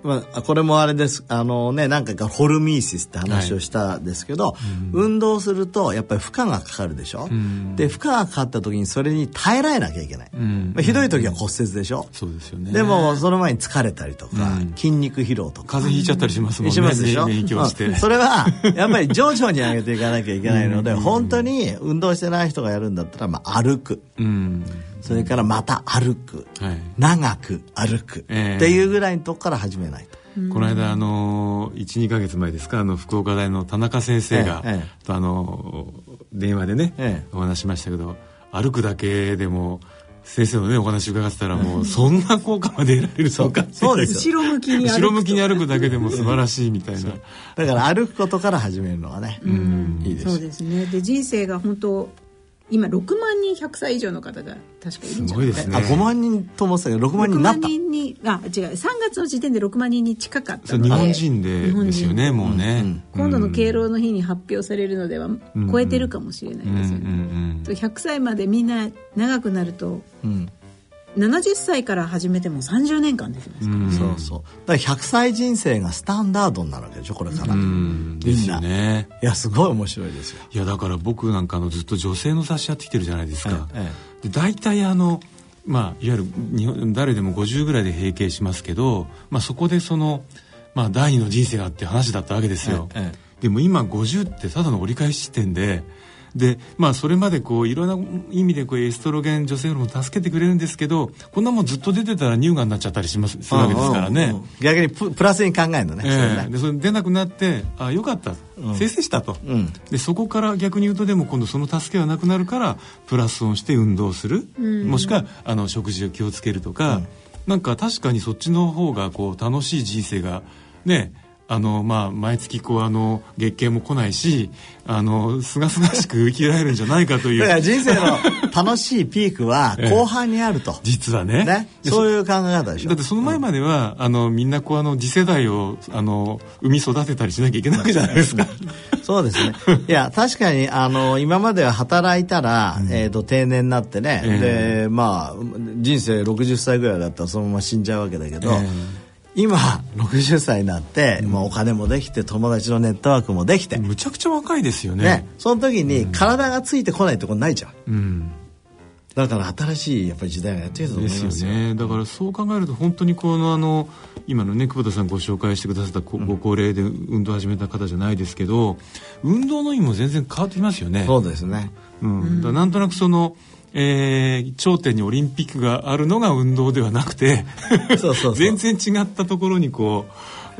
まあ、これもあれです。あのね何回かホルミーシスって話をしたんですけど、運動するとやっぱり負荷がかかるでしょ、ん。で負荷がかかった時にそれに耐えられなきゃいけない、ん。まあ、ひどい時は骨折でしょ、そうですよね。でもその前に疲れたりとか、うん。筋肉疲労とか。風邪ひいちゃったりしますもんね。しますでしょ、ね勉強して、うん。それはやっぱり徐々に上げていかなきゃいけないので、本当に運動してない人がやるんだったら、まあ、歩く。うんそれからまた歩く、はい。長く歩く、ええ。っていうぐらいのとこから始めないと。この間あの12か月前ですか？あの福岡大の田中先生が、ええあの電話でね、ええ。お話ししましたけど歩くだけでも先生のねお話伺ってたらもうそんな効果まで得られるのか そうですよ。後ろ向きに歩くと。後ろ向きに歩くだけでも素晴らしいみたいな。だから歩くことから始めるのはね、いいですそうですね。で人生が本当今6万人100歳以上の方が確かいるんじゃないすごいですね。あ5万人と思ってたけど6万人になった。6万人にあ違う。3月の時点で6万人に近かったそうので。日本人で日本人ですよねもうね、うん今度の敬老の日に発表されるのでは超えてるかもしれないですよね、うんうん100歳までみんな長くなるとうん70歳から始めても30年間です、うん。そうそう。だから100歳人生がスタンダードになるわけでしょこれから、うん。ですよね。いやすごい面白いですよ。いやだから僕なんかあのずっと女性の雑誌やってきてるじゃないですか、えで大体あのまあいわゆる日本誰でも50ぐらいで閉経しますけど、まあ、そこでその、まあ、第二の人生がって話だったわけですよ、ええでも今50ってただの折り返し地点ででまあそれまでこういろんな意味でこうエストロゲン女性ホルモン助けてくれるんですけどこんなもんずっと出てたら乳がんになっちゃったりしますするわけですからね、うんうん。うん逆にププラスに考えるのね,、ええ。ね。でそれ出なくなってあよかった、生成したと、うん。でそこから逆に言うとでも今度その助けがなくなるからプラスをして運動する、もしくはあの食事を気をつけるとか、なんか確かにそっちの方がこう楽しい人生がねあのまあ毎月こうあの月経も来ないしあのすがすがしく生きられるんじゃないかという。人生の楽しいピークは 後半にあると、実はね。ね。でそういう考え方でしょ。だってその前までは、あのみんなこうあの次世代をあの生み育てたりしなきゃいけないわけじゃないですか。そうですね。いや、確かに、あの、今までは働いたら、えっ、と、定年になってね、えで、まあ、人生60歳ぐらいだったらそのまま死んじゃうわけだけど、え今、60歳になって、まあ、お金もできて、友達のネットワークもできて、むちゃくちゃ若いですよね。ね、その時に体がついてこないとこないじゃん。うん。だから新しいやっぱり時代がやってきたと思いでますすよ。よね。だからそう考えると本当にこのあの今のね久保田さんご紹介してくださったごご高齢で運動を始めた方じゃないですけど、運動の意味も全然変わってきますよね。そうですね。うん。だなんとなくその。えー頂点にオリンピックがあるのが運動ではなくて全然違ったところにこ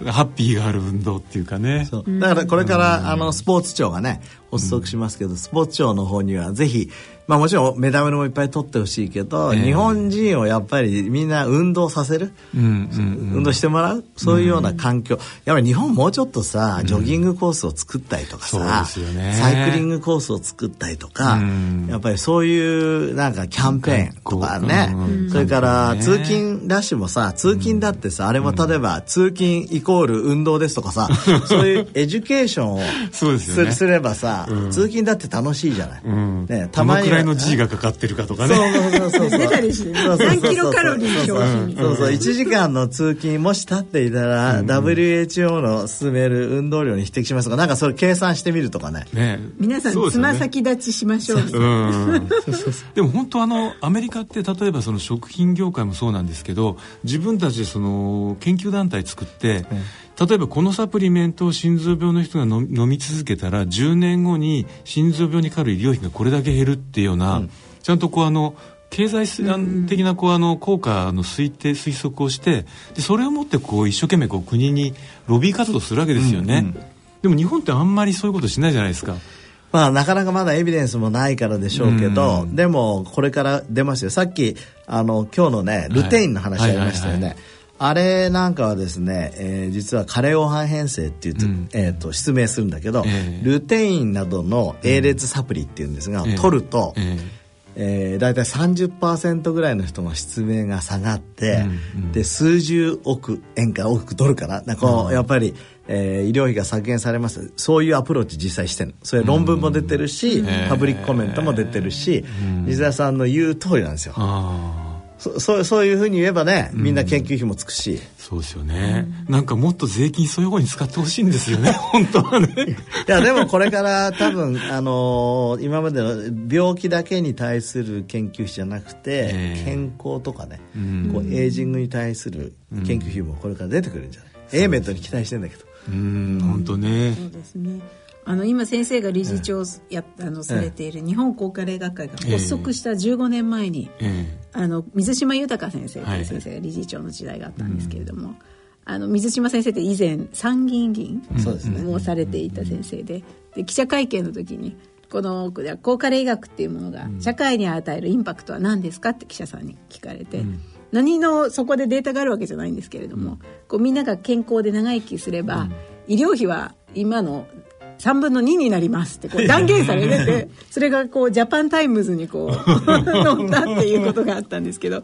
うハッピーがある運動っていうかね。だからこれからあのスポーツ庁がね発足しますけど、スポーツ庁の方にはぜひ、まあ、もちろんメダルもいっぱい取ってほしいけど、ええ。日本人をやっぱりみんな運動させる、うんうん運動してもらう？そういうような環境、やっぱり日本もうちょっとさジョギングコースを作ったりとかさ、そうですよね。サイクリングコースを作ったりとか、うん。やっぱりそういうなんかキャンペーンとかね、うんそれからうん通勤ラッシュもさ通勤だってさ、あれも例えば通勤イコール運動ですとかさ、そういうエデュケーションをそうですよね。すればさ、通勤だって楽しいじゃない、うん。ね、どのくらいのは G がかかってるかとかね。そうそうそうそう出たりして何キロカロリー消費そうそう。1時間の通勤もし立っていたら、WHO の勧める運動量に匹敵しますとかなんかそれ計算してみるとかね。ね。皆さんつま先立ちしましょう。うん。でも本当あのアメリカって例えばその食品業界もそうなんですけど自分たちでその研究団体作って、例えばこのサプリメントを心臓病の人が飲飲み続けたら10年後に心臓病にかかる医療費がこれだけ減るっていうような、ちゃんとこうあの経済的なこうあの効果の推定推測をしてでそれをもってこう一生懸命こう国にロビー活動するわけですよね、でも日本ってあんまりそういうことしないじゃないですか。まあ、なかなかまだエビデンスもないからでしょうけど、でもこれから出ますよ。さっきあの今日のねルテインの話ありましたよはいはいはいねあれなんかはですね、えー、実はカレオハン編成っていうと,、えー、と失明するんだけど、えールテインなどの A 列サプリっていうんですが、ええ。取ると、ええ。ー、大体30%ぐらいの人の失明が下がって、うんうん。で数十億円か億ドルかな。なんかこうやっぱり、えー医療費が削減されます。そういうアプローチ実際してるの。それ論文も出てるし、ん。パブリックコメントも出てるし、西田さんの言う通りなんですよそそうそういうふうに言えばねみんな研究費もつくし、そうですよね、なんかもっと税金そういう方に使ってほしいんですよね。本当はね。いやでもこれから多分、あのー今までの病気だけに対する研究費じゃなくて、ええ。健康とかね、うん。こうエイジングに対する研究費もこれから出てくるんじゃない、A メントに期待してんだけど。うん。本当ね。そうですねあの今先生が理事長や、あのされている日本高加齢学会が発足した15年前に、えあの水島豊先生とはい。いう先生が理事長の時代があったんですけれども、あの水島先生って以前参議院議員そうですね。もされていた先生でで記者会見の時にこの抗加齢医学っていうものが社会に与えるインパクトは何ですかって記者さんに聞かれて、何のそこでデータがあるわけじゃないんですけれども、こうみんなが健康で長生きすれば、医療費は今の3分の2になりますってこう断言されててそれがこうジャパンタイムズにこう 載ったっていうことがあったんですけど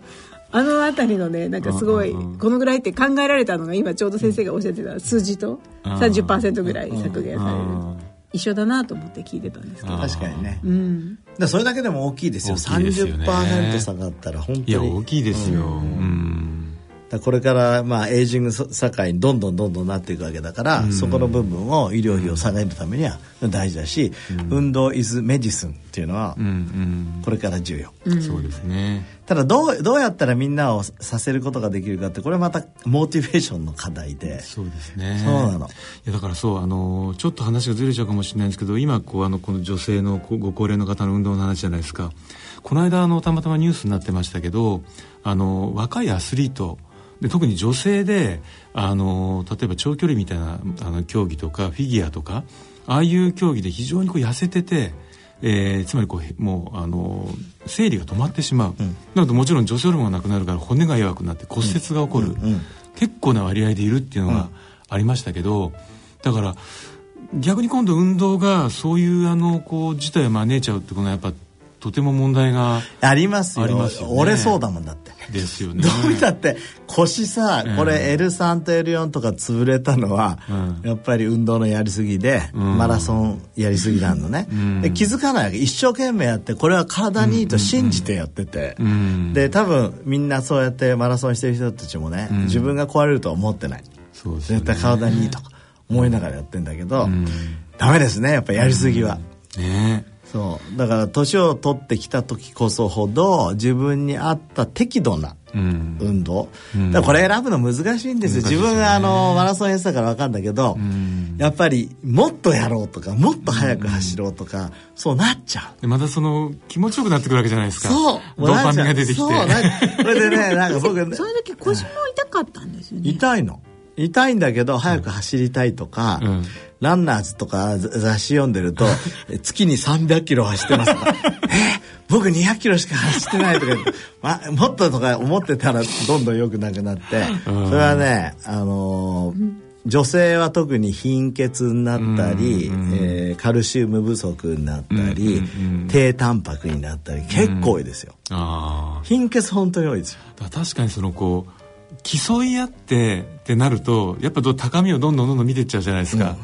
あの辺りのねなんかすごいこのぐらいって考えられたのが今ちょうど先生がおっしゃってた数字と30%ぐらい削減される。一緒だなと思って聞いてたんですけど。確かにね、うん。だそれだけでも大きいですよ。大きいですよね。30%下がったら本当に。いや大きいですよ。うん。だからこれからまあエイジング社会にどんどんどんどんなっていくわけだから、そこの部分を医療費を下げるためには大事だし、運動イズメディスンっていうのはうんうん。これから重要、そうですね。ただどうどうやったらみんなをさせることができるかってこれまたモチベーションの課題で。そうですね。そうなの。いやだからそうあのちょっと話がずれちゃうかもしれないんですけど今こうあのこの女性のこご高齢の方の運動の話じゃないですか。この間あのたまたまニュースになってましたけどあの若いアスリートで特に女性であの例えば長距離みたいなあの競技とかフィギュアとかああいう競技で非常にこう痩せてて、えーつまりこうへもうあの生理が止まってしまう、なるともちろん女性ホルモンがなくなるから骨が弱くなって骨折が起こる、結構な割合でいるっていうのがありましたけど、だから逆に今度運動がそういうあのこう事態を招いちゃうってことはやっぱとても問題がありますよ。ね。折れそうだもんだって。ですよね。どう見たって？腰さうん。これ L3 と L4 とか潰れたのは、うん。やっぱり運動のやりすぎで、ん。マラソンやりすぎなんのね、ん。で気づかないわけ。一生懸命やってこれは体にいいと信じてやってて、うん。で多分みんなそうやってマラソンしてる人たちもね、ん。自分が壊れるとは思ってない。そうですよね。絶対体にいいとか思いながらやってんだけど、ん。ダメですねやっぱやりすぎは。ねそう。だから年を取ってきた時こそほど自分に合った適度なうん。運動、うん。だからこれ選ぶの難しいんですよ。ね。自分があのマラソンやってたから分かるんだけど、ん。やっぱりもっとやろうとかもっと速く走ろうとか、そうなっちゃう。でまたその気持ちよくなってくるわけじゃないですか。そう。ドーパミンが出てきて。そう。な それでねなんか僕その時腰も痛かったんですよね。痛いの。痛いんだけど早く走りたいとか、うんランナーズとかざ雑誌読んでると 月に300キロ走ってます。とかえ僕200キロしか走ってないとかま、もっととか思ってたらどんどん良くなくなってうん。それはねあのー女性は特に貧血になったり、うんえーカルシウム不足になったり、うんうんうん低タンパクになったり結構多いですよ、ああ貧血本当に多いですよ。確かにそのこう競い合ってってなるとやっぱ高みをどんどんどんどん見ていっちゃうじゃないですか、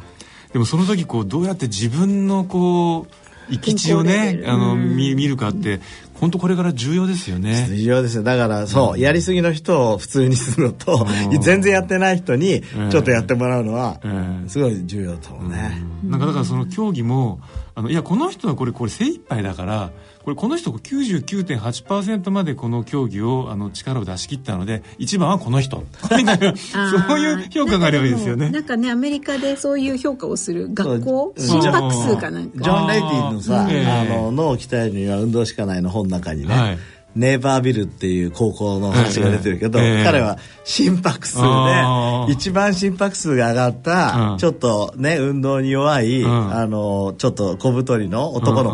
でもその時こうどうやって自分のこう生き地をねあの見見るかって本当これから重要ですよね。重要ですよ。だからそう、やりすぎの人を普通にするのと、うん。全然やってない人にうん。ちょっとやってもらうのは、うん。すごい重要だと思うね、なんかだからその競技もあのいやこの人はこれこれ精一杯だからこれこの人99.8%までこの競技をあの力を出し切ったので一番はこの人。みたいな そういう評価があればいいですよね。なんかねアメリカでそういう評価をする学校心拍数かなんか。ジョン・レイティのさ、ええ。あの脳を鍛えるには運動しかないの本の中にね、はいネイバービルっていう高校の話が出てるけど、ええ。彼は心拍数であー。一番心拍数が上がった、うん。ちょっとね運動に弱い、ん。あのちょっと小太りの男の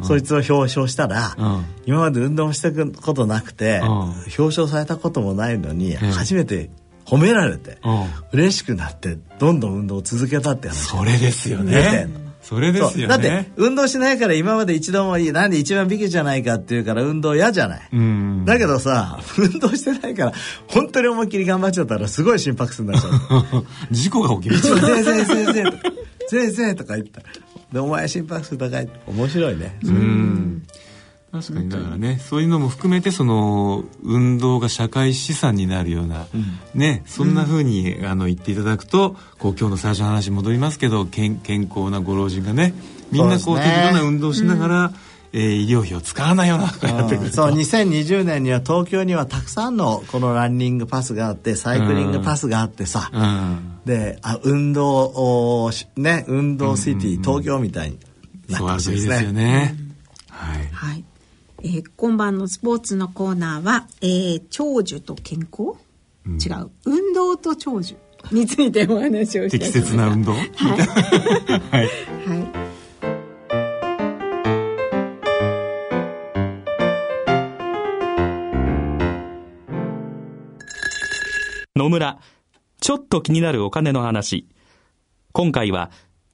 子、そいつを表彰したら、うん。今まで運動してくことなくて、うん。表彰されたこともないのに、ん初めて褒められて、うん。嬉しくなってどんどん運動を続けたって話それですよねそれですよね。だって運動しないから今まで一度もいいなんで一番ビキじゃないかっていうから運動嫌じゃない、うん。だけどさ 運動してないから本当に思いっきり頑張っちゃったらすごい心拍数になっちゃう。事故が起きる。先生先生とか先生とか言った。らでお前心拍数高い。面白いね。うん確かに。だからねそういうのも含めてその運動が社会資産になるような、ねそんな風にあの言っていただくとこう今日の最初の話に戻りますけど健健康なご老人がねみんなこうね。適度な運動をしながら、えー医療費を使わないようなことやってくると。そう2020年には東京にはたくさんのこのランニングパスがあってサイクリングパスがあってさ、うん。であ運動をしね運動シティ、東京みたいになそうあるとってほしいですいいですよね。ねはい。はい。えー今晩のスポーツのコーナーは、えー長寿と健康、違う。運動と長寿についてお話をしたい適切な運動？はい。はいはい。野村、ちょっと気になるお金の話。今回は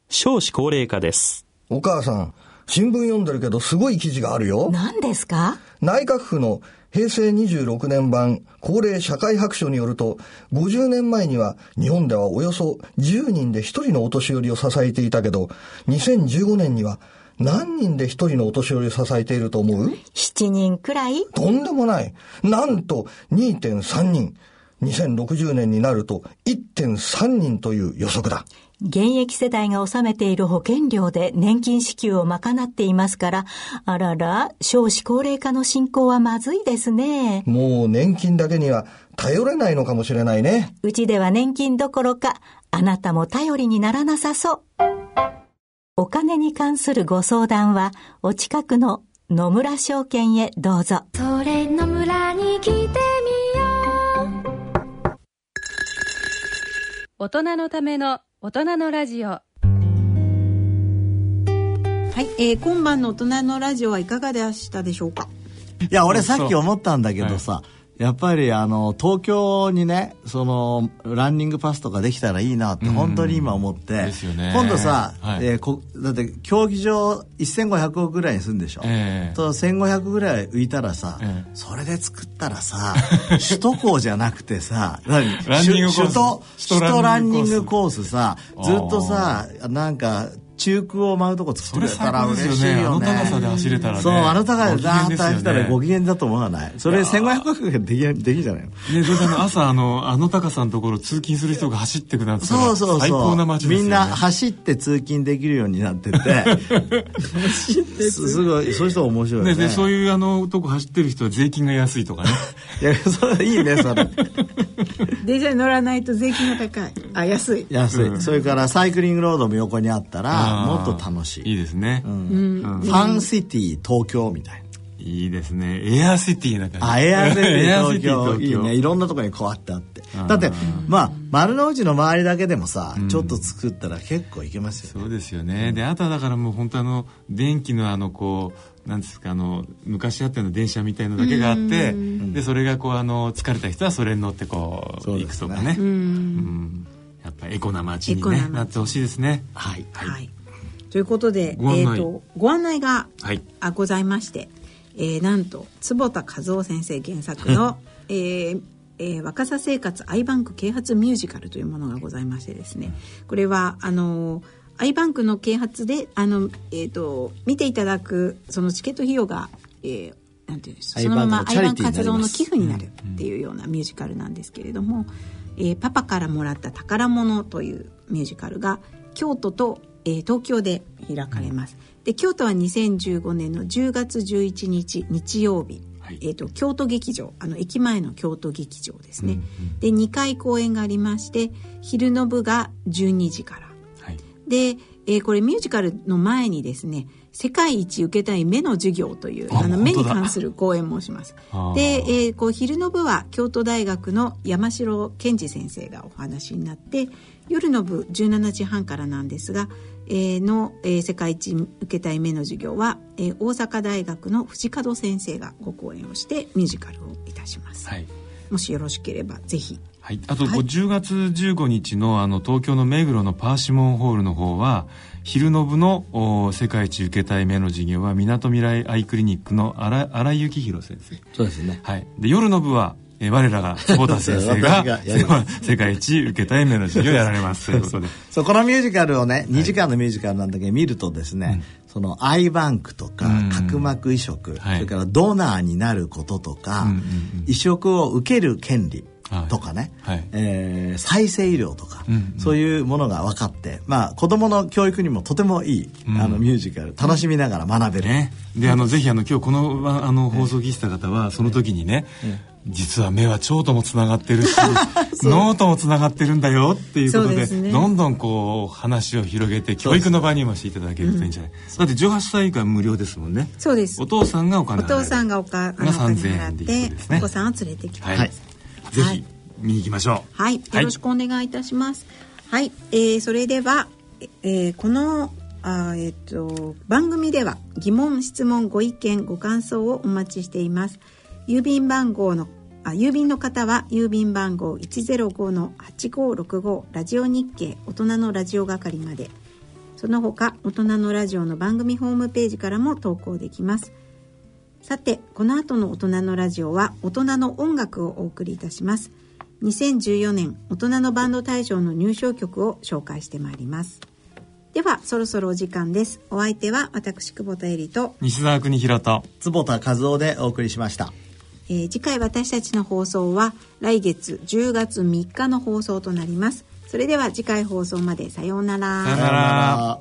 少子高齢化です。お母さん、新聞読んでるけどすごい記事があるよ。何ですか？内閣府の平成26年版高齢社会白書によると、50年前には日本ではおよそ10人で1人のお年寄りを支えていたけど、2015年には何人で1人のお年寄りを支えていると思う？7人くらい？とんでもない。なんと2.3人。2060年になると1.3人という予測だ。現役世代が納めている保険料で年金支給を賄っていますから、あらら、少子高齢化の進行はまずいですね。もう年金だけには頼れないのかもしれないね。うちでは年金どころか、あなたも頼りにならなさそう。お金に関するご相談は、お近くの野村証券へどうぞ。それの村に来てみよ大人のための大人のラジオはい。えー今晩の大人のラジオはいかがでしたでしょうか？いや俺さっき思ったんだけどさ、やっぱりあの東京にねそのランニングパスとかできたらいいなって本当に今思って、ね。今度さ、はい。えーこだって競技場1500億ぐらいにするんでしょ、ええ。と1500ぐらい浮いたらさ、ええ。それで作ったらさ 首都高じゃなくてさ何？首都首都ラランニングコースさずっとさなんか中空を舞うとこ作それってくれたら嬉しいよね。よねあの高さで走れたらね。そうあの高さでダーッと走ったらごご機嫌だと思わない。それ1500億ができできじゃないの？ね、それの朝あのあの高さのところ通勤する人が走ってくなってそうそうそう。最高な街ですよ、ね、みんな走って通勤できるようになってて。す すごいそういう人面白いね。ね、でそういうあのとこ走ってる人は税金が安いとかね。いやそれいいねそれ 電車に乗らないと税金が高い。あ、安い。安い、それからサイクリングロードも横にあったらもっと楽しい。いいですね、ファンシティ東京みたいな。いいですね。エアシティな感じ。あエアシティエア東シティ京。いいね。いろんなところにこうやってあって。だってまあ丸の内の周りだけでもさ、ちょっと作ったら結構いけますよね。そうですよね。であとはだからもう本当あの電気のあのこうなんですかあの昔あったような電車みたいのだけがあってでそれがこうあの疲れた人はそれに乗ってこうね。行くとかね。うん。やっぱエコな街に、ねなってほしいですね。はい。はい。ということで、ご案内。えっ、と、ご案内が、はい。あございまして、えーなんと坪田和夫先生原作の、えーえー若さ生活アイバンク啓発ミュージカルというものがございましてですね。これはあのーアイバンクの啓発であの、えー、と見ていただくそのチケット費用が、えーなんていうんですかそのままアイバンク活動の寄付になるっていうようなミュージカルなんですけれども「えーパパからもらった宝物」というミュージカルが京都と、えー東京で開かれます。で京都は2015年の10月11日日曜日、はい。えー、と京都劇場あの駅前の京都劇場ですね、で2回公演がありまして昼の部が12時から。はいで、えーこれミュージカルの前にですね世界一受けたい目の授業というあの目に関する講演もします。で、えーこう昼の部は京都大学の山城健二先生がお話になって夜の部17時半からなんですが、えーの、えー世界一受けたい目の授業は、えー大阪大学の藤門先生がご講演をしてミュージカルをいたします、はい。もしよろしければぜひはい、あと、はい。10月15日のあの東京の目黒のパーシモンホールの方は昼の部のお世界一受けたい目の授業はみなとみらいアイクリニックの新新井幸宏先生。そうですね。はい、で夜の部は、えー我らが久保田先生が 世界一受けたい目の授業をやられます。ということで。そうこのミュージカルをね2時間のミュージカルなんだけど見るとですね、そのアイバンクとかうん。角膜移植、はい。それからドナーになることとか、うんうんうん。移植を受ける権利とかね、はい。はいえー再生医療とか、うんうん。そういうものが分かって、まあ、子供の教育にもとてもいい、うん。あのミュージカル楽しみながら学べる、ね、であのぜひあの今日このあの放送を聞いてた方はその時にね、実は目は腸ともつながってるし 脳ともつながってるんだよっていうことでね。どんどんこう話を広げて教育の場にもしていただけるといいんじゃない、だって18歳以下は無料ですもんね。そうです。お父さんがお金お父さんがお金3000払っ円ですね。お子さんを連れてきてくはい、ださいぜひはい見に行きましょうはい、よろしくお願いいたします。はい、えーそれでは、えーこのあーえっ、と番組では疑問、質問、ご意見、ご感想をお待ちしています。郵便番号のあ郵便の方は郵便番号105-8565ラジオ日経大人のラジオ係まで。その他大人のラジオの番組ホームページからも投稿できます。さてこの後の大人のラジオは大人の音楽をお送りいたします。2014年大人のバンド大賞の入賞曲を紹介してまいります。ではそろそろお時間です。お相手は私久保田恵里と、西澤邦弘と坪田和夫でお送りしました。えー次回私たちの放送は来月10月3日の放送となります。それでは次回放送まで。さようなら。さよなら